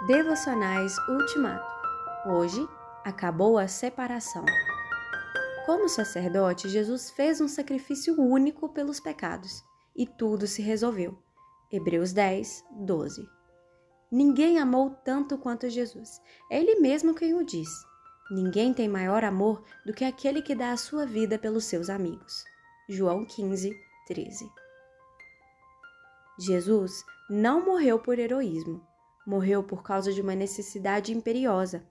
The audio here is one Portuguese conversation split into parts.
Devocionais Ultimato. Hoje acabou a separação. Como sacerdote, Jesus fez um sacrifício único pelos pecados e tudo se resolveu. Hebreus 10, 12. Ninguém amou tanto quanto Jesus. É Ele mesmo quem o diz. Ninguém tem maior amor do que aquele que dá a sua vida pelos seus amigos. João 15, 13. Jesus não morreu por heroísmo Morreu por causa de uma necessidade imperiosa.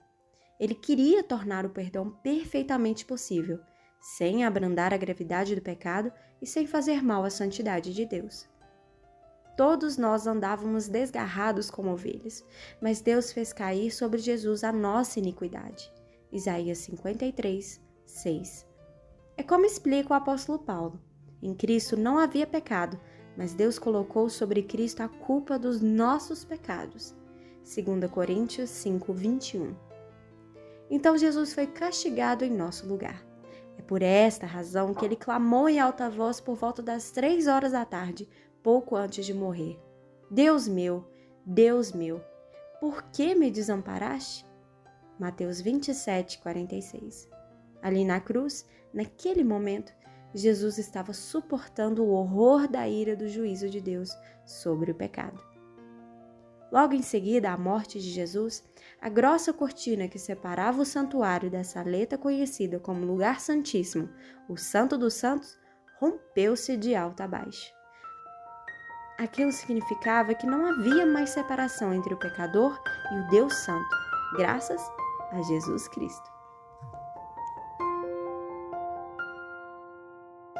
Ele queria tornar o perdão perfeitamente possível, sem abrandar a gravidade do pecado e sem fazer mal à santidade de Deus. Todos nós andávamos desgarrados como ovelhas, mas Deus fez cair sobre Jesus a nossa iniquidade. Isaías 53, 6. É como explica o apóstolo Paulo. Em Cristo não havia pecado, mas Deus colocou sobre Cristo a culpa dos nossos pecados. 2 Coríntios 5, 21. Então Jesus foi castigado em nosso lugar. É por esta razão que ele clamou em alta voz por volta das três horas da tarde, pouco antes de morrer: Deus meu, Deus meu, por que me desamparaste? Mateus 27, 46. Ali na cruz, naquele momento, Jesus estava suportando o horror da ira do juízo de Deus sobre o pecado. Logo em seguida à morte de Jesus, a grossa cortina que separava o santuário da saleta conhecida como Lugar Santíssimo, o Santo dos Santos, rompeu-se de alto a baixo. Aquilo significava que não havia mais separação entre o pecador e o Deus Santo, graças a Jesus Cristo.